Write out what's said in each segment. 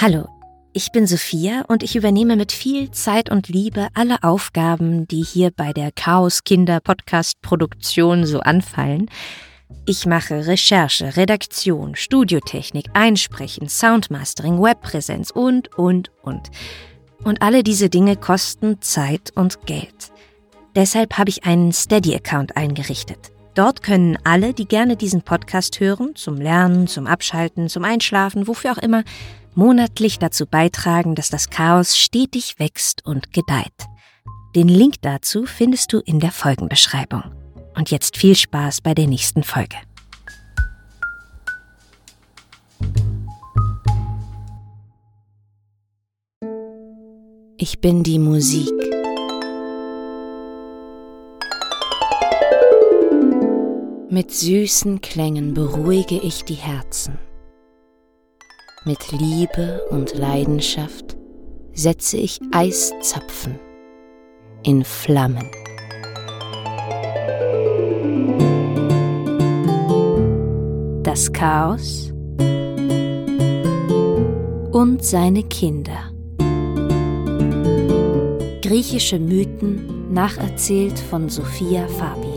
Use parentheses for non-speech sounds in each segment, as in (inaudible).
Hallo, ich bin Sophia und ich übernehme mit viel Zeit und Liebe alle Aufgaben, die hier bei der Chaos Kinder Podcast Produktion so anfallen. Ich mache Recherche, Redaktion, Studiotechnik, Einsprechen, Soundmastering, Webpräsenz und, und, und. Und alle diese Dinge kosten Zeit und Geld. Deshalb habe ich einen Steady-Account eingerichtet. Dort können alle, die gerne diesen Podcast hören, zum Lernen, zum Abschalten, zum Einschlafen, wofür auch immer, monatlich dazu beitragen, dass das Chaos stetig wächst und gedeiht. Den Link dazu findest du in der Folgenbeschreibung. Und jetzt viel Spaß bei der nächsten Folge. Ich bin die Musik. Mit süßen Klängen beruhige ich die Herzen. Mit Liebe und Leidenschaft setze ich Eiszapfen in Flammen. Das Chaos und seine Kinder. Griechische Mythen nacherzählt von Sophia Fabian.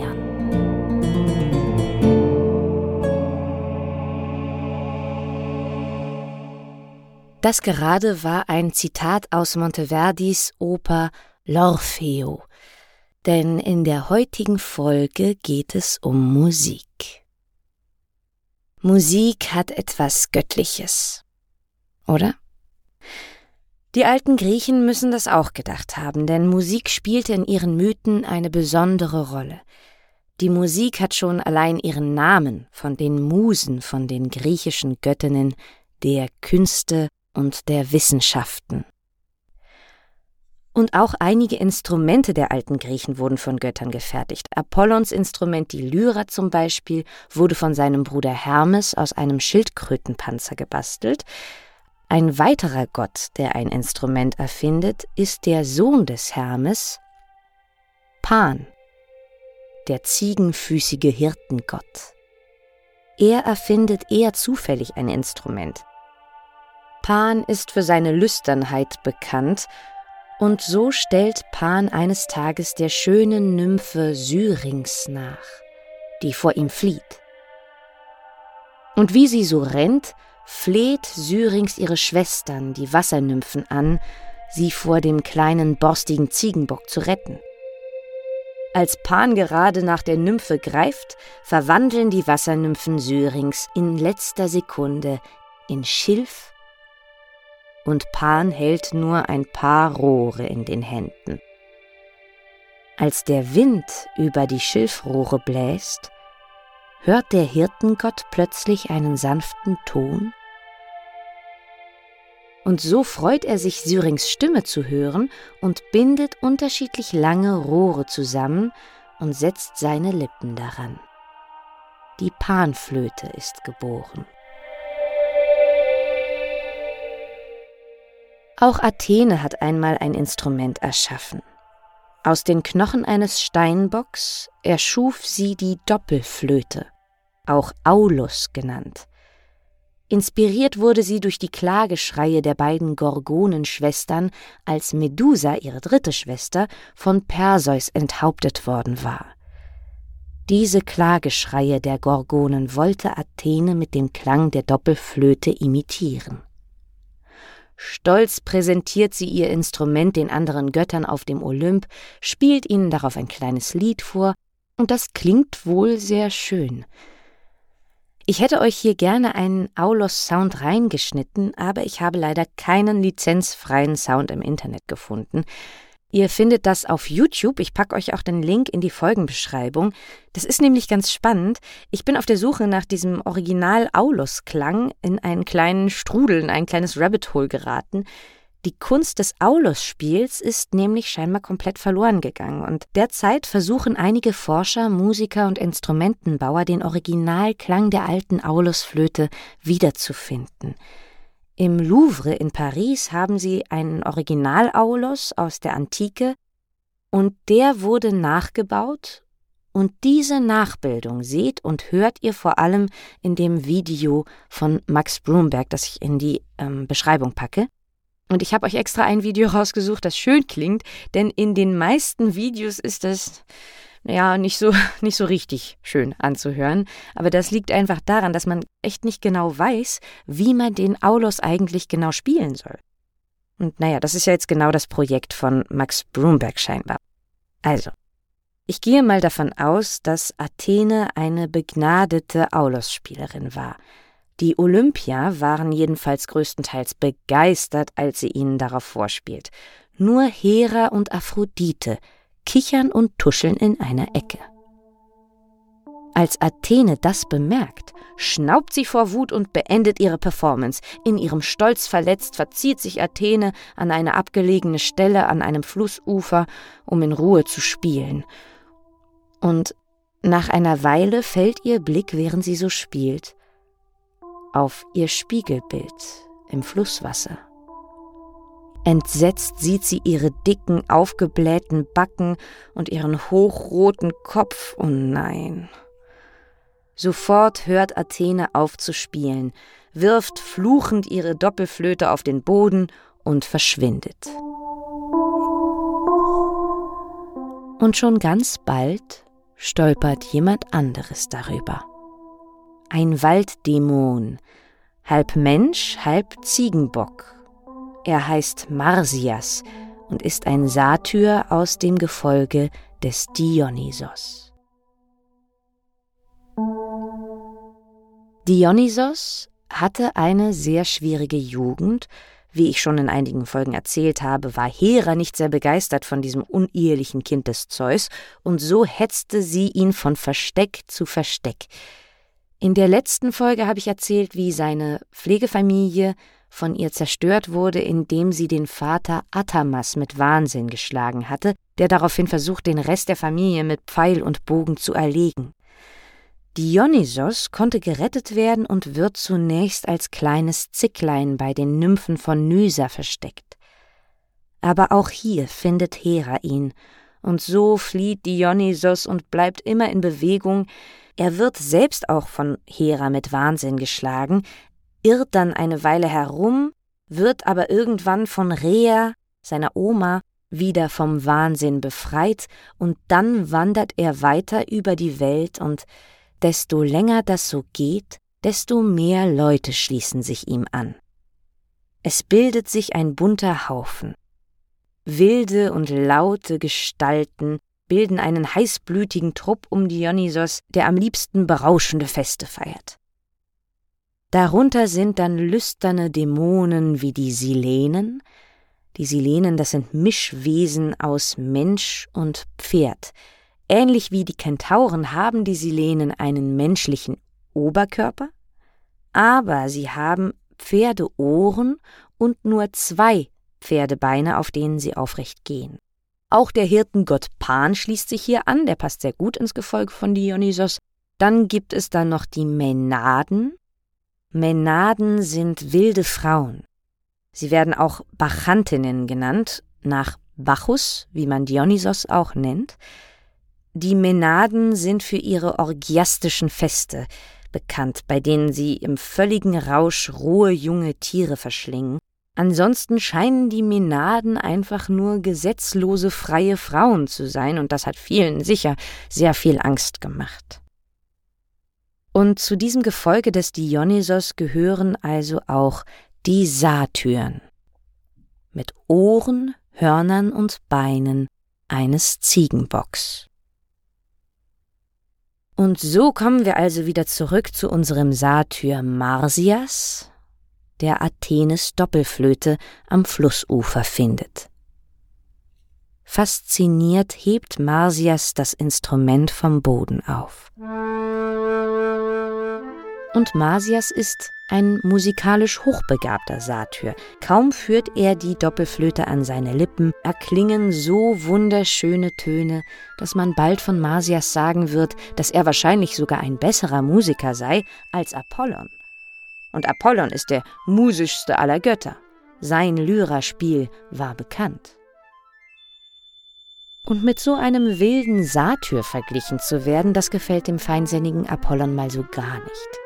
Das gerade war ein Zitat aus Monteverdis Oper L'Orfeo, denn in der heutigen Folge geht es um Musik. Musik hat etwas Göttliches, oder? Die alten Griechen müssen das auch gedacht haben, denn Musik spielte in ihren Mythen eine besondere Rolle. Die Musik hat schon allein ihren Namen von den Musen, von den griechischen Göttinnen der Künste und der Wissenschaften. Und auch einige Instrumente der alten Griechen wurden von Göttern gefertigt. Apollons Instrument, die Lyra zum Beispiel, wurde von seinem Bruder Hermes aus einem Schildkrötenpanzer gebastelt. Ein weiterer Gott, der ein Instrument erfindet, ist der Sohn des Hermes, Pan, der ziegenfüßige Hirtengott. Er erfindet eher zufällig ein Instrument. Pan ist für seine Lüsternheit bekannt, und so stellt Pan eines Tages der schönen Nymphe Syrinx nach, die vor ihm flieht. Und wie sie so rennt, fleht Syrinx ihre Schwestern, die Wassernymphen, an, sie vor dem kleinen borstigen Ziegenbock zu retten. Als Pan gerade nach der Nymphe greift, verwandeln die Wassernymphen Syrinx in letzter Sekunde in Schilf und Pan hält nur ein paar Rohre in den Händen. Als der Wind über die Schilfrohre bläst, hört der Hirtengott plötzlich einen sanften Ton? Und so freut er sich, Syrings Stimme zu hören und bindet unterschiedlich lange Rohre zusammen und setzt seine Lippen daran. Die Panflöte ist geboren. Auch Athene hat einmal ein Instrument erschaffen. Aus den Knochen eines Steinbocks erschuf sie die Doppelflöte, auch Aulus genannt. Inspiriert wurde sie durch die Klageschreie der beiden Gorgonenschwestern, als Medusa, ihre dritte Schwester, von Perseus enthauptet worden war. Diese Klageschreie der Gorgonen wollte Athene mit dem Klang der Doppelflöte imitieren. Stolz präsentiert sie ihr Instrument den anderen Göttern auf dem Olymp, spielt ihnen darauf ein kleines Lied vor, und das klingt wohl sehr schön. Ich hätte euch hier gerne einen Aulos-Sound reingeschnitten, aber ich habe leider keinen lizenzfreien Sound im Internet gefunden. Ihr findet das auf YouTube. Ich packe euch auch den Link in die Folgenbeschreibung. Das ist nämlich ganz spannend. Ich bin auf der Suche nach diesem Original Aulus-Klang in einen kleinen Strudel, in ein kleines Rabbit Hole geraten. Die Kunst des Aulus-Spiels ist nämlich scheinbar komplett verloren gegangen und derzeit versuchen einige Forscher, Musiker und Instrumentenbauer den Originalklang der alten Aulus-Flöte wiederzufinden. Im Louvre in Paris haben sie einen Original-Aulos aus der Antike und der wurde nachgebaut Und diese Nachbildung seht und hört ihr vor allem in dem Video von Max Brumberg, das ich in die ähm, Beschreibung packe. Und ich habe euch extra ein Video rausgesucht, das schön klingt, denn in den meisten Videos ist es ja nicht so (laughs) nicht so richtig schön anzuhören, aber das liegt einfach daran, dass man echt nicht genau weiß, wie man den Aulos eigentlich genau spielen soll. Und naja, das ist ja jetzt genau das Projekt von Max Brumberg scheinbar. Also, ich gehe mal davon aus, dass Athene eine begnadete Aulos-Spielerin war, die Olympier waren jedenfalls größtenteils begeistert, als sie ihnen darauf vorspielt. Nur Hera und Aphrodite kichern und tuscheln in einer Ecke. Als Athene das bemerkt, schnaubt sie vor Wut und beendet ihre Performance. In ihrem Stolz verletzt verzieht sich Athene an eine abgelegene Stelle an einem Flussufer, um in Ruhe zu spielen. Und nach einer Weile fällt ihr Blick, während sie so spielt, auf ihr Spiegelbild im Flusswasser. Entsetzt sieht sie ihre dicken, aufgeblähten Backen und ihren hochroten Kopf. Oh nein. Sofort hört Athene auf zu spielen, wirft fluchend ihre Doppelflöte auf den Boden und verschwindet. Und schon ganz bald stolpert jemand anderes darüber ein Walddämon, halb Mensch, halb Ziegenbock. Er heißt Marsias und ist ein Satyr aus dem Gefolge des Dionysos. Dionysos hatte eine sehr schwierige Jugend. Wie ich schon in einigen Folgen erzählt habe, war Hera nicht sehr begeistert von diesem unehelichen Kind des Zeus, und so hetzte sie ihn von Versteck zu Versteck. In der letzten Folge habe ich erzählt, wie seine Pflegefamilie von ihr zerstört wurde, indem sie den Vater Atamas mit Wahnsinn geschlagen hatte, der daraufhin versucht, den Rest der Familie mit Pfeil und Bogen zu erlegen. Dionysos konnte gerettet werden und wird zunächst als kleines Zicklein bei den Nymphen von Nysa versteckt. Aber auch hier findet Hera ihn, und so flieht Dionysos und bleibt immer in Bewegung, er wird selbst auch von Hera mit Wahnsinn geschlagen, irrt dann eine Weile herum, wird aber irgendwann von Rea, seiner Oma, wieder vom Wahnsinn befreit, und dann wandert er weiter über die Welt, und desto länger das so geht, desto mehr Leute schließen sich ihm an. Es bildet sich ein bunter Haufen. Wilde und laute Gestalten, bilden einen heißblütigen Trupp um Dionysos, der am liebsten berauschende Feste feiert. Darunter sind dann lüsterne Dämonen wie die Silenen. Die Silenen, das sind Mischwesen aus Mensch und Pferd. Ähnlich wie die Kentauren haben die Silenen einen menschlichen Oberkörper, aber sie haben Pferdeohren und nur zwei Pferdebeine, auf denen sie aufrecht gehen. Auch der Hirtengott Pan schließt sich hier an, der passt sehr gut ins Gefolge von Dionysos. Dann gibt es dann noch die Mänaden. Mänaden sind wilde Frauen. Sie werden auch Bachantinnen genannt, nach Bacchus, wie man Dionysos auch nennt. Die Mänaden sind für ihre orgiastischen Feste bekannt, bei denen sie im völligen Rausch rohe junge Tiere verschlingen Ansonsten scheinen die Menaden einfach nur gesetzlose freie Frauen zu sein, und das hat vielen sicher sehr viel Angst gemacht. Und zu diesem Gefolge des Dionysos gehören also auch die Satyren mit Ohren, Hörnern und Beinen eines Ziegenbocks. Und so kommen wir also wieder zurück zu unserem Satyr Marsias, der Athenes Doppelflöte am Flussufer findet. Fasziniert hebt Marsias das Instrument vom Boden auf. Und Marsias ist ein musikalisch hochbegabter Satyr. Kaum führt er die Doppelflöte an seine Lippen, erklingen so wunderschöne Töne, dass man bald von Marsias sagen wird, dass er wahrscheinlich sogar ein besserer Musiker sei als Apollon. Und Apollon ist der musischste aller Götter. Sein Lyraspiel war bekannt. Und mit so einem wilden Satyr verglichen zu werden, das gefällt dem feinsinnigen Apollon mal so gar nicht.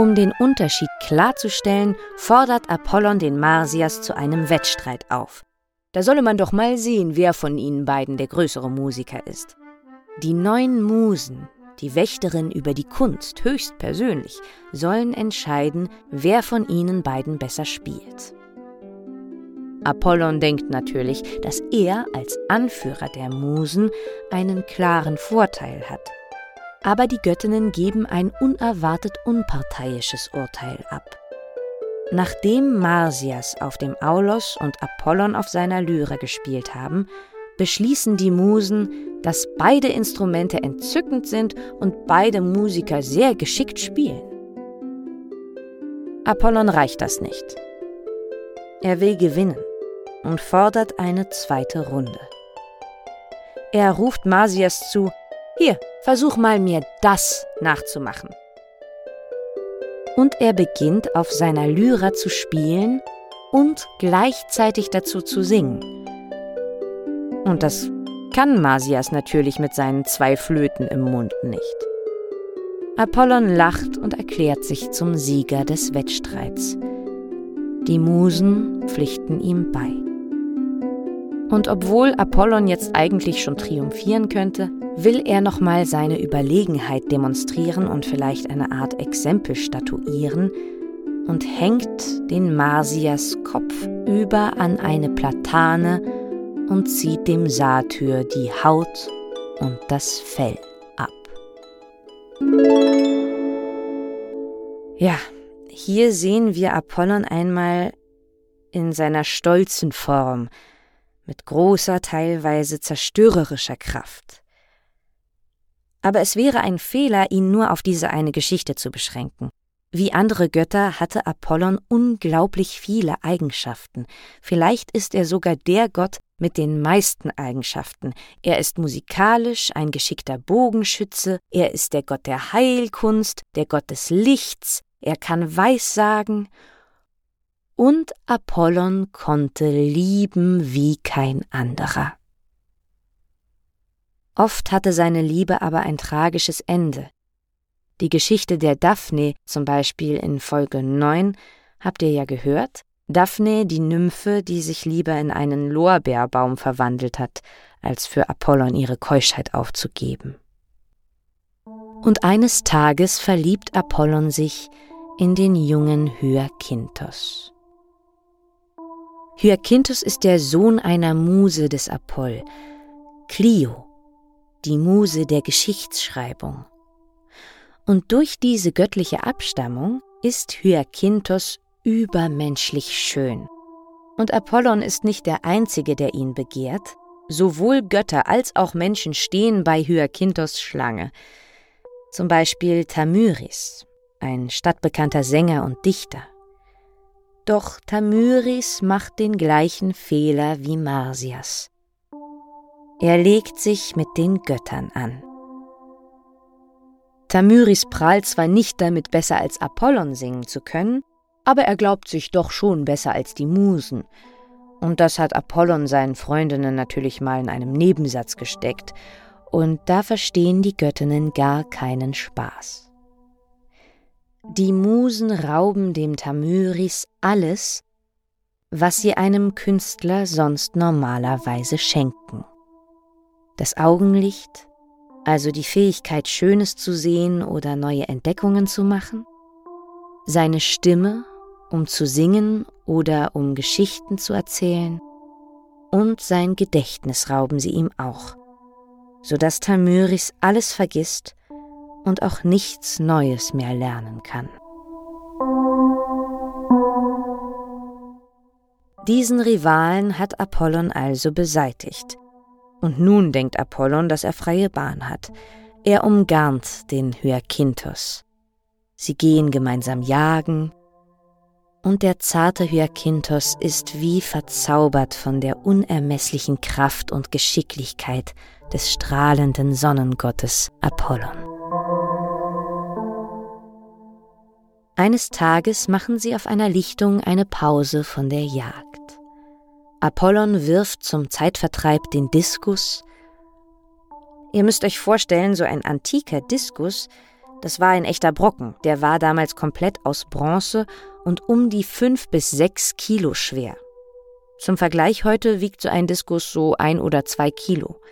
Um den Unterschied klarzustellen, fordert Apollon den Marsias zu einem Wettstreit auf. Da solle man doch mal sehen, wer von ihnen beiden der größere Musiker ist. Die neun Musen, die Wächterin über die Kunst höchstpersönlich, sollen entscheiden, wer von ihnen beiden besser spielt. Apollon denkt natürlich, dass er als Anführer der Musen einen klaren Vorteil hat. Aber die Göttinnen geben ein unerwartet unparteiisches Urteil ab. Nachdem Marsias auf dem Aulos und Apollon auf seiner Lyre gespielt haben, beschließen die Musen, dass beide Instrumente entzückend sind und beide Musiker sehr geschickt spielen. Apollon reicht das nicht. Er will gewinnen und fordert eine zweite Runde. Er ruft Marsias zu, hier, versuch mal mir das nachzumachen. Und er beginnt auf seiner Lyra zu spielen und gleichzeitig dazu zu singen. Und das kann Marsias natürlich mit seinen zwei Flöten im Mund nicht. Apollon lacht und erklärt sich zum Sieger des Wettstreits. Die Musen pflichten ihm bei. Und obwohl Apollon jetzt eigentlich schon triumphieren könnte, will er nochmal seine Überlegenheit demonstrieren und vielleicht eine Art Exempel statuieren und hängt den Marsias Kopf über an eine Platane und zieht dem Satyr die Haut und das Fell ab. Ja, hier sehen wir Apollon einmal in seiner stolzen Form, mit großer, teilweise zerstörerischer Kraft. Aber es wäre ein Fehler, ihn nur auf diese eine Geschichte zu beschränken. Wie andere Götter hatte Apollon unglaublich viele Eigenschaften. Vielleicht ist er sogar der Gott mit den meisten Eigenschaften. Er ist musikalisch, ein geschickter Bogenschütze, er ist der Gott der Heilkunst, der Gott des Lichts, er kann Weissagen und Apollon konnte lieben wie kein anderer. Oft hatte seine Liebe aber ein tragisches Ende. Die Geschichte der Daphne, zum Beispiel in Folge 9, habt ihr ja gehört. Daphne, die Nymphe, die sich lieber in einen Lorbeerbaum verwandelt hat, als für Apollon ihre Keuschheit aufzugeben. Und eines Tages verliebt Apollon sich in den jungen Hyakinthos. Hyakinthos ist der Sohn einer Muse des Apoll, Clio, die Muse der Geschichtsschreibung. Und durch diese göttliche Abstammung ist Hyakinthos übermenschlich schön. Und Apollon ist nicht der Einzige, der ihn begehrt. Sowohl Götter als auch Menschen stehen bei Hyakinthos Schlange. Zum Beispiel Tamyris, ein stadtbekannter Sänger und Dichter. Doch Tamyris macht den gleichen Fehler wie Marsias. Er legt sich mit den Göttern an. Tamyris prahlt zwar nicht damit, besser als Apollon singen zu können, aber er glaubt sich doch schon besser als die Musen. Und das hat Apollon seinen Freundinnen natürlich mal in einem Nebensatz gesteckt, und da verstehen die Göttinnen gar keinen Spaß. Die Musen rauben dem Tamyris alles, was sie einem Künstler sonst normalerweise schenken. Das Augenlicht, also die Fähigkeit, Schönes zu sehen oder neue Entdeckungen zu machen, seine Stimme, um zu singen oder um Geschichten zu erzählen, und sein Gedächtnis rauben sie ihm auch, so dass Tamyris alles vergisst und auch nichts Neues mehr lernen kann. Diesen Rivalen hat Apollon also beseitigt. Und nun denkt Apollon, dass er freie Bahn hat. Er umgarnt den Hyakinthos. Sie gehen gemeinsam jagen, und der zarte Hyakinthos ist wie verzaubert von der unermesslichen Kraft und Geschicklichkeit des strahlenden Sonnengottes Apollon. Eines Tages machen sie auf einer Lichtung eine Pause von der Jagd. Apollon wirft zum Zeitvertreib den Diskus, Ihr müsst euch vorstellen, so ein antiker Diskus, das war ein echter Brocken, der war damals komplett aus Bronze und um die fünf bis sechs Kilo schwer. Zum Vergleich heute wiegt so ein Diskus so ein oder zwei Kilo.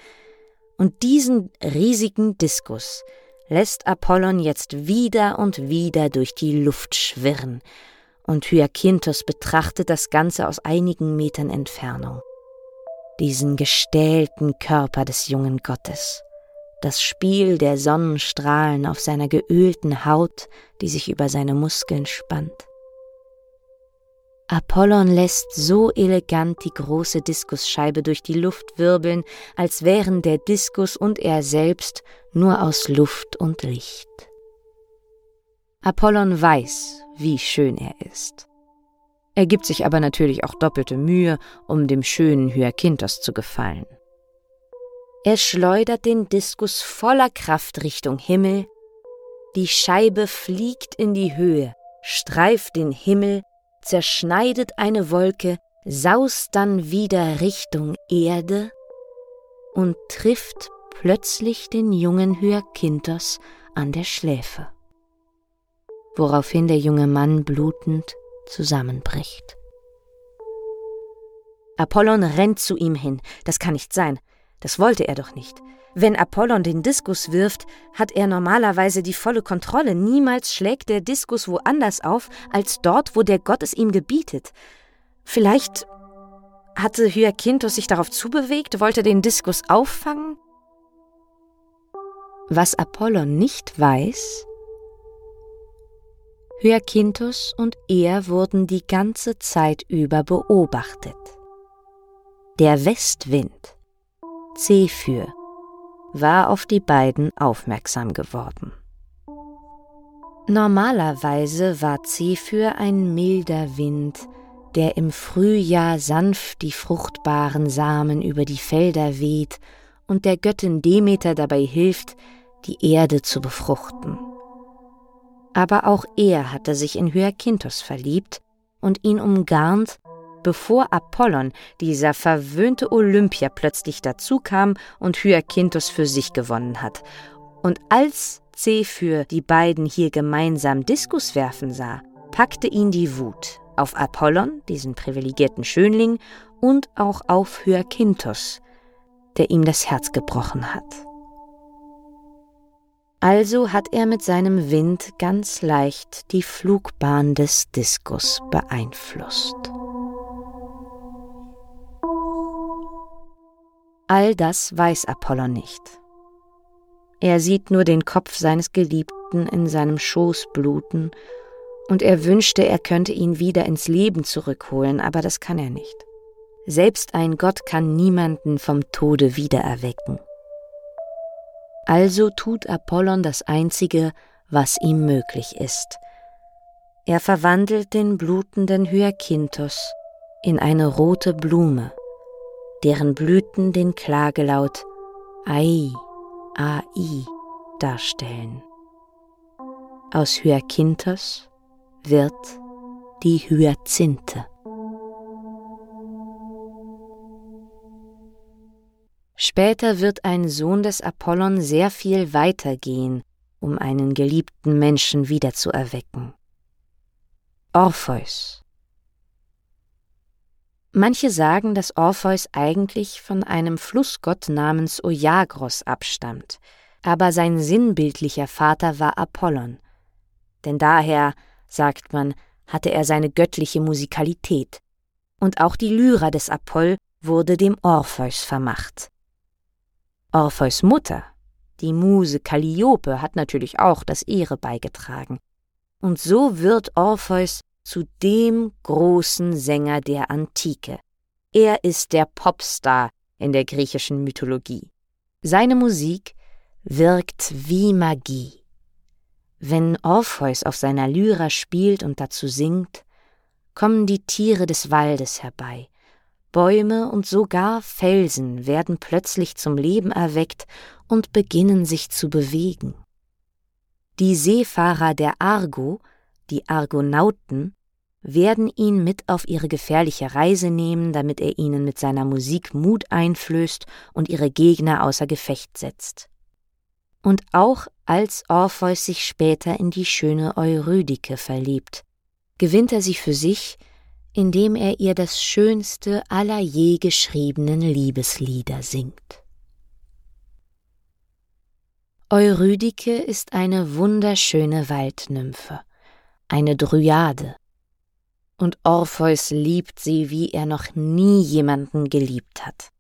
Und diesen riesigen Diskus lässt Apollon jetzt wieder und wieder durch die Luft schwirren, und Hyakinthos betrachtet das Ganze aus einigen Metern Entfernung. Diesen gestählten Körper des jungen Gottes das Spiel der Sonnenstrahlen auf seiner geölten Haut, die sich über seine Muskeln spannt. Apollon lässt so elegant die große Diskusscheibe durch die Luft wirbeln, als wären der Diskus und er selbst nur aus Luft und Licht. Apollon weiß, wie schön er ist. Er gibt sich aber natürlich auch doppelte Mühe, um dem schönen Hyakinthos zu gefallen. Er schleudert den Diskus voller Kraft Richtung Himmel. Die Scheibe fliegt in die Höhe, streift den Himmel, zerschneidet eine Wolke, saust dann wieder Richtung Erde und trifft plötzlich den jungen Hyakinthos an der Schläfe, woraufhin der junge Mann blutend zusammenbricht. Apollon rennt zu ihm hin. Das kann nicht sein. Das wollte er doch nicht. Wenn Apollon den Diskus wirft, hat er normalerweise die volle Kontrolle. Niemals schlägt der Diskus woanders auf, als dort, wo der Gott es ihm gebietet. Vielleicht hatte Hyakinthos sich darauf zubewegt, wollte den Diskus auffangen? Was Apollon nicht weiß, Hyakinthos und er wurden die ganze Zeit über beobachtet. Der Westwind Zephyr war auf die beiden aufmerksam geworden. Normalerweise war Zephyr ein milder Wind, der im Frühjahr sanft die fruchtbaren Samen über die Felder weht und der Göttin Demeter dabei hilft, die Erde zu befruchten. Aber auch er hatte sich in Hyakinthos verliebt und ihn umgarnt bevor Apollon, dieser verwöhnte Olympia, plötzlich dazukam und Hyakinthos für sich gewonnen hat. Und als Zephyr die beiden hier gemeinsam Diskus werfen sah, packte ihn die Wut auf Apollon, diesen privilegierten Schönling, und auch auf Hyakinthos, der ihm das Herz gebrochen hat. Also hat er mit seinem Wind ganz leicht die Flugbahn des Diskus beeinflusst. All das weiß Apollon nicht. Er sieht nur den Kopf seines Geliebten in seinem Schoß bluten, und er wünschte, er könnte ihn wieder ins Leben zurückholen, aber das kann er nicht. Selbst ein Gott kann niemanden vom Tode wiedererwecken. Also tut Apollon das Einzige, was ihm möglich ist. Er verwandelt den blutenden Hyakinthos in eine rote Blume deren Blüten den Klagelaut Ai, Ai darstellen. Aus Hyakinthos wird die Hyazinthe. Später wird ein Sohn des Apollon sehr viel weitergehen, um einen geliebten Menschen wiederzuerwecken. Orpheus Manche sagen, dass Orpheus eigentlich von einem Flussgott namens Oiagros abstammt, aber sein sinnbildlicher Vater war Apollon. Denn daher, sagt man, hatte er seine göttliche Musikalität. Und auch die Lyra des Apoll wurde dem Orpheus vermacht. Orpheus Mutter, die Muse Calliope, hat natürlich auch das Ehre beigetragen. Und so wird Orpheus zu dem großen Sänger der Antike. Er ist der Popstar in der griechischen Mythologie. Seine Musik wirkt wie Magie. Wenn Orpheus auf seiner Lyra spielt und dazu singt, kommen die Tiere des Waldes herbei, Bäume und sogar Felsen werden plötzlich zum Leben erweckt und beginnen sich zu bewegen. Die Seefahrer der Argo, die Argonauten, werden ihn mit auf ihre gefährliche Reise nehmen, damit er ihnen mit seiner Musik Mut einflößt und ihre Gegner außer Gefecht setzt. Und auch als Orpheus sich später in die schöne Eurydike verliebt, gewinnt er sie für sich, indem er ihr das schönste aller je geschriebenen Liebeslieder singt. Eurydike ist eine wunderschöne Waldnymphe, eine Dryade, und Orpheus liebt sie, wie er noch nie jemanden geliebt hat.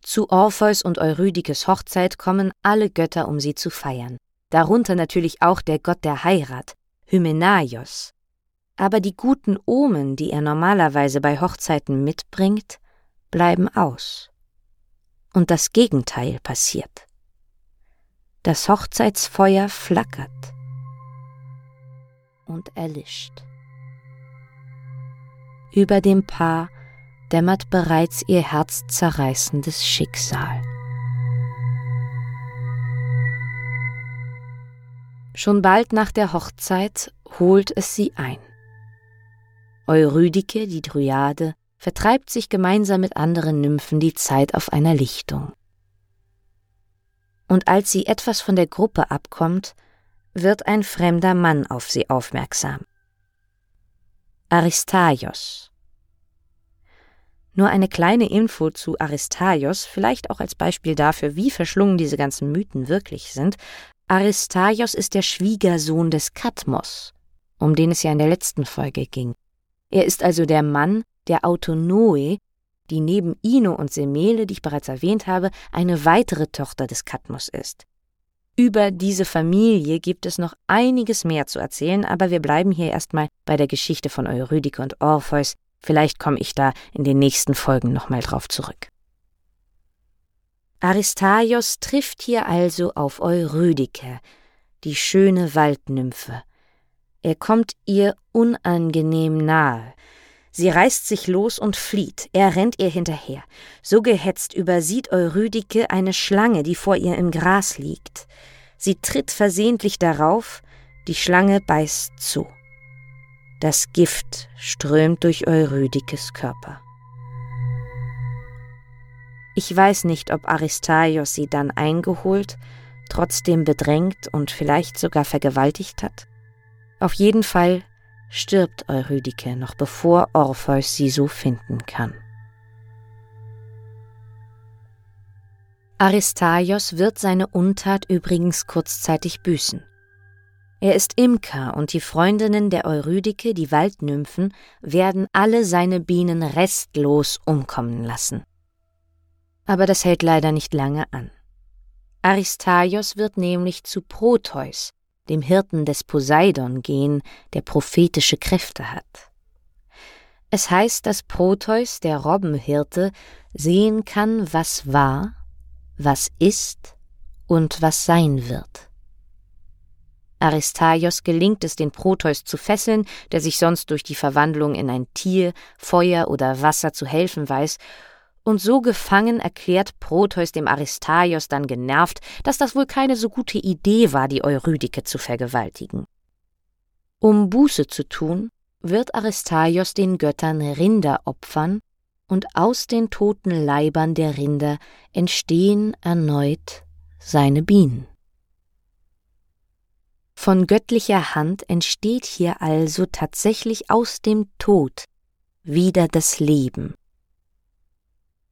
Zu Orpheus und Eurydikes Hochzeit kommen alle Götter, um sie zu feiern, darunter natürlich auch der Gott der Heirat, Hymenaios. Aber die guten Omen, die er normalerweise bei Hochzeiten mitbringt, bleiben aus. Und das Gegenteil passiert. Das Hochzeitsfeuer flackert und erlischt. Über dem Paar dämmert bereits ihr herzzerreißendes Schicksal. Schon bald nach der Hochzeit holt es sie ein. Eurydike, die Dryade, vertreibt sich gemeinsam mit anderen Nymphen die Zeit auf einer Lichtung. Und als sie etwas von der Gruppe abkommt, wird ein fremder Mann auf sie aufmerksam. Aristaios. Nur eine kleine Info zu Aristaios, vielleicht auch als Beispiel dafür, wie verschlungen diese ganzen Mythen wirklich sind. Aristaios ist der Schwiegersohn des Kadmos, um den es ja in der letzten Folge ging. Er ist also der Mann der Autonoe, die neben Ino und Semele, die ich bereits erwähnt habe, eine weitere Tochter des Kadmos ist. Über diese Familie gibt es noch einiges mehr zu erzählen, aber wir bleiben hier erstmal bei der Geschichte von Eurydike und Orpheus. Vielleicht komme ich da in den nächsten Folgen nochmal drauf zurück. Aristaios trifft hier also auf Eurydike, die schöne Waldnymphe. Er kommt ihr unangenehm nahe. Sie reißt sich los und flieht. Er rennt ihr hinterher. So gehetzt übersieht Eurydike eine Schlange, die vor ihr im Gras liegt. Sie tritt versehentlich darauf, die Schlange beißt zu. Das Gift strömt durch Eurydikes Körper. Ich weiß nicht, ob Aristaios sie dann eingeholt, trotzdem bedrängt und vielleicht sogar vergewaltigt hat. Auf jeden Fall stirbt Eurydike noch bevor Orpheus sie so finden kann. Aristaios wird seine Untat übrigens kurzzeitig büßen. Er ist Imker und die Freundinnen der Eurydike, die Waldnymphen, werden alle seine Bienen restlos umkommen lassen. Aber das hält leider nicht lange an. Aristaios wird nämlich zu Proteus, dem Hirten des Poseidon, gehen, der prophetische Kräfte hat. Es heißt, dass Proteus, der Robbenhirte, sehen kann, was war, was ist und was sein wird. Aristaios gelingt es, den Proteus zu fesseln, der sich sonst durch die Verwandlung in ein Tier, Feuer oder Wasser zu helfen weiß, und so gefangen erklärt Proteus dem Aristaios dann genervt, dass das wohl keine so gute Idee war, die Eurydike zu vergewaltigen. Um Buße zu tun, wird Aristaios den Göttern Rinder opfern, und aus den toten Leibern der Rinder entstehen erneut seine Bienen. Von göttlicher Hand entsteht hier also tatsächlich aus dem Tod wieder das Leben.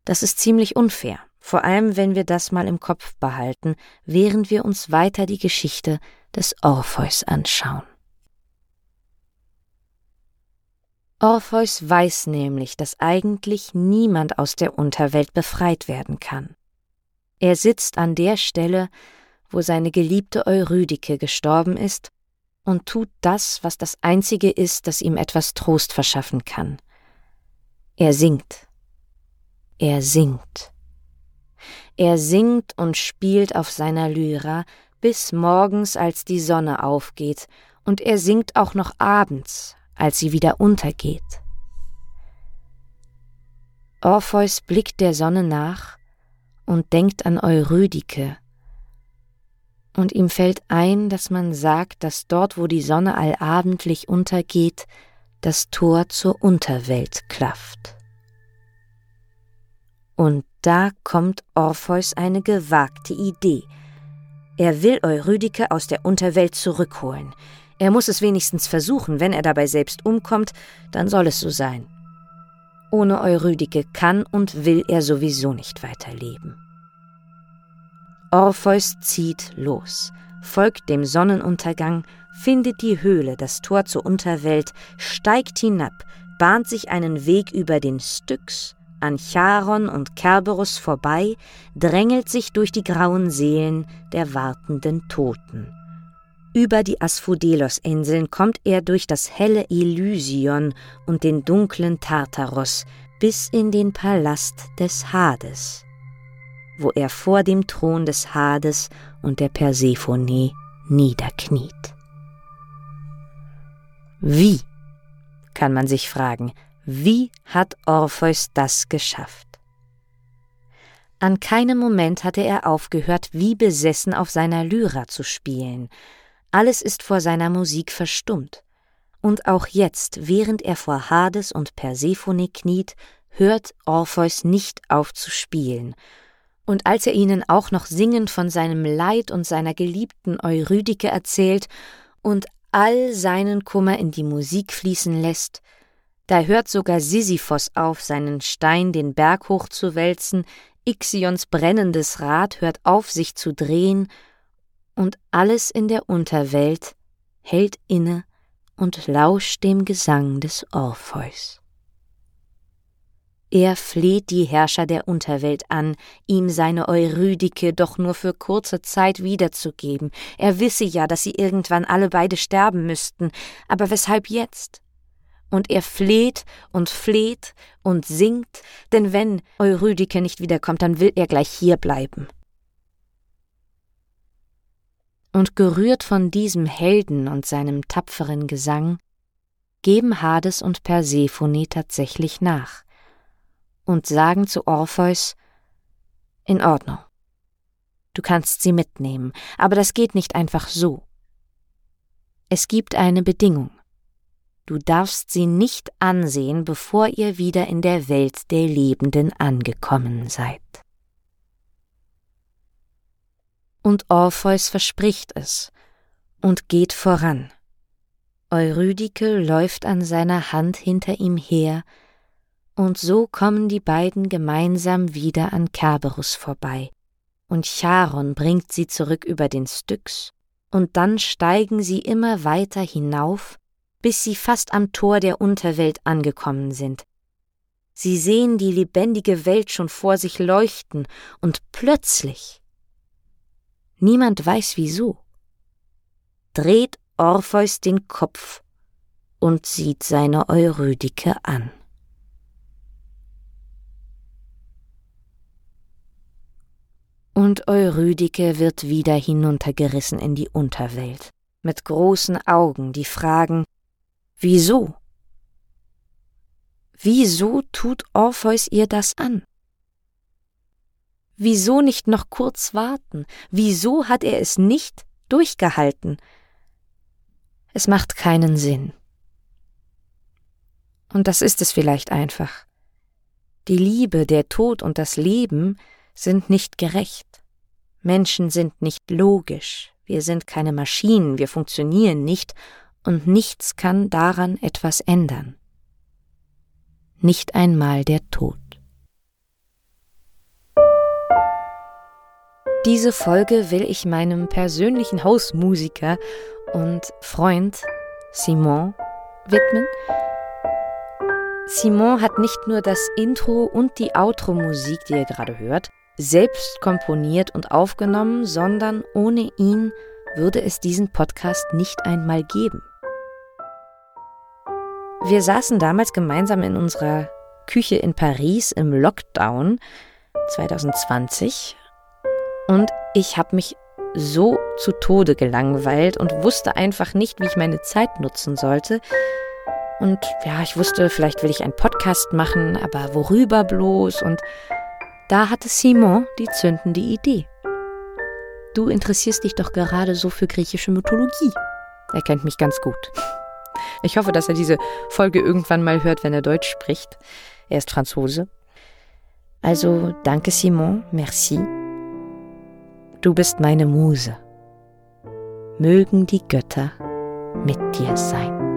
Das ist ziemlich unfair, vor allem wenn wir das mal im Kopf behalten, während wir uns weiter die Geschichte des Orpheus anschauen. Orpheus weiß nämlich, dass eigentlich niemand aus der Unterwelt befreit werden kann. Er sitzt an der Stelle, wo seine geliebte Eurydike gestorben ist, und tut das, was das Einzige ist, das ihm etwas Trost verschaffen kann. Er singt. Er singt. Er singt und spielt auf seiner Lyra bis morgens, als die Sonne aufgeht, und er singt auch noch abends, als sie wieder untergeht. Orpheus blickt der Sonne nach und denkt an Eurydike, Und ihm fällt ein, dass man sagt, dass dort, wo die Sonne allabendlich untergeht, das Tor zur Unterwelt klafft. Und da kommt Orpheus eine gewagte Idee. Er will Eurydike aus der Unterwelt zurückholen. Er muss es wenigstens versuchen, wenn er dabei selbst umkommt, dann soll es so sein. Ohne Eurydike kann und will er sowieso nicht weiterleben. Orpheus zieht los, folgt dem Sonnenuntergang, findet die Höhle, das Tor zur Unterwelt, steigt hinab, bahnt sich einen Weg über den Styx, an Charon und Kerberus vorbei, drängelt sich durch die grauen Seelen der wartenden Toten. Über die Asphodelos-Inseln kommt er durch das helle Elysion und den dunklen Tartaros bis in den Palast des Hades wo er vor dem Thron des Hades und der Persephone niederkniet. Wie, kann man sich fragen, wie hat Orpheus das geschafft? An keinem Moment hatte er aufgehört, wie besessen auf seiner Lyra zu spielen. Alles ist vor seiner Musik verstummt. Und auch jetzt, während er vor Hades und Persephone kniet, hört Orpheus nicht auf zu spielen und als er ihnen auch noch singend von seinem Leid und seiner geliebten Eurydike erzählt und all seinen Kummer in die Musik fließen lässt, da hört sogar Sisyphos auf, seinen Stein den Berg hochzuwälzen, Ixions brennendes Rad hört auf, sich zu drehen, und alles in der Unterwelt hält inne und lauscht dem Gesang des Orpheus. Er fleht die Herrscher der Unterwelt an, ihm seine Eurydike doch nur für kurze Zeit wiederzugeben. Er wisse ja, dass sie irgendwann alle beide sterben müssten, aber weshalb jetzt? Und er fleht und fleht und singt, denn wenn Eurydike nicht wiederkommt, dann will er gleich hier bleiben. Und gerührt von diesem Helden und seinem tapferen Gesang, geben Hades und Persephone tatsächlich nach und sagen zu Orpheus In Ordnung. Du kannst sie mitnehmen, aber das geht nicht einfach so. Es gibt eine Bedingung. Du darfst sie nicht ansehen, bevor ihr wieder in der Welt der Lebenden angekommen seid. Und Orpheus verspricht es und geht voran. Eurydike läuft an seiner Hand hinter ihm her, und so kommen die beiden gemeinsam wieder an Kerberus vorbei, und Charon bringt sie zurück über den Styx, und dann steigen sie immer weiter hinauf, bis sie fast am Tor der Unterwelt angekommen sind. Sie sehen die lebendige Welt schon vor sich leuchten, und plötzlich, niemand weiß wieso, dreht Orpheus den Kopf und sieht seine Eurydike an. Und Eurydike wird wieder hinuntergerissen in die Unterwelt, mit großen Augen, die fragen, wieso? Wieso tut Orpheus ihr das an? Wieso nicht noch kurz warten? Wieso hat er es nicht durchgehalten? Es macht keinen Sinn. Und das ist es vielleicht einfach. Die Liebe, der Tod und das Leben sind nicht gerecht. Menschen sind nicht logisch, wir sind keine Maschinen, wir funktionieren nicht, und nichts kann daran etwas ändern. Nicht einmal der Tod. Diese Folge will ich meinem persönlichen Hausmusiker und Freund Simon widmen. Simon hat nicht nur das Intro und die Outro-Musik, die ihr gerade hört, selbst komponiert und aufgenommen, sondern ohne ihn würde es diesen Podcast nicht einmal geben. Wir saßen damals gemeinsam in unserer Küche in Paris im Lockdown 2020 und ich habe mich so zu Tode gelangweilt und wusste einfach nicht, wie ich meine Zeit nutzen sollte. Und ja, ich wusste, vielleicht will ich einen Podcast machen, aber worüber bloß und da hatte Simon die zündende Idee. Du interessierst dich doch gerade so für griechische Mythologie. Er kennt mich ganz gut. Ich hoffe, dass er diese Folge irgendwann mal hört, wenn er Deutsch spricht. Er ist Franzose. Also danke Simon, merci. Du bist meine Muse. Mögen die Götter mit dir sein.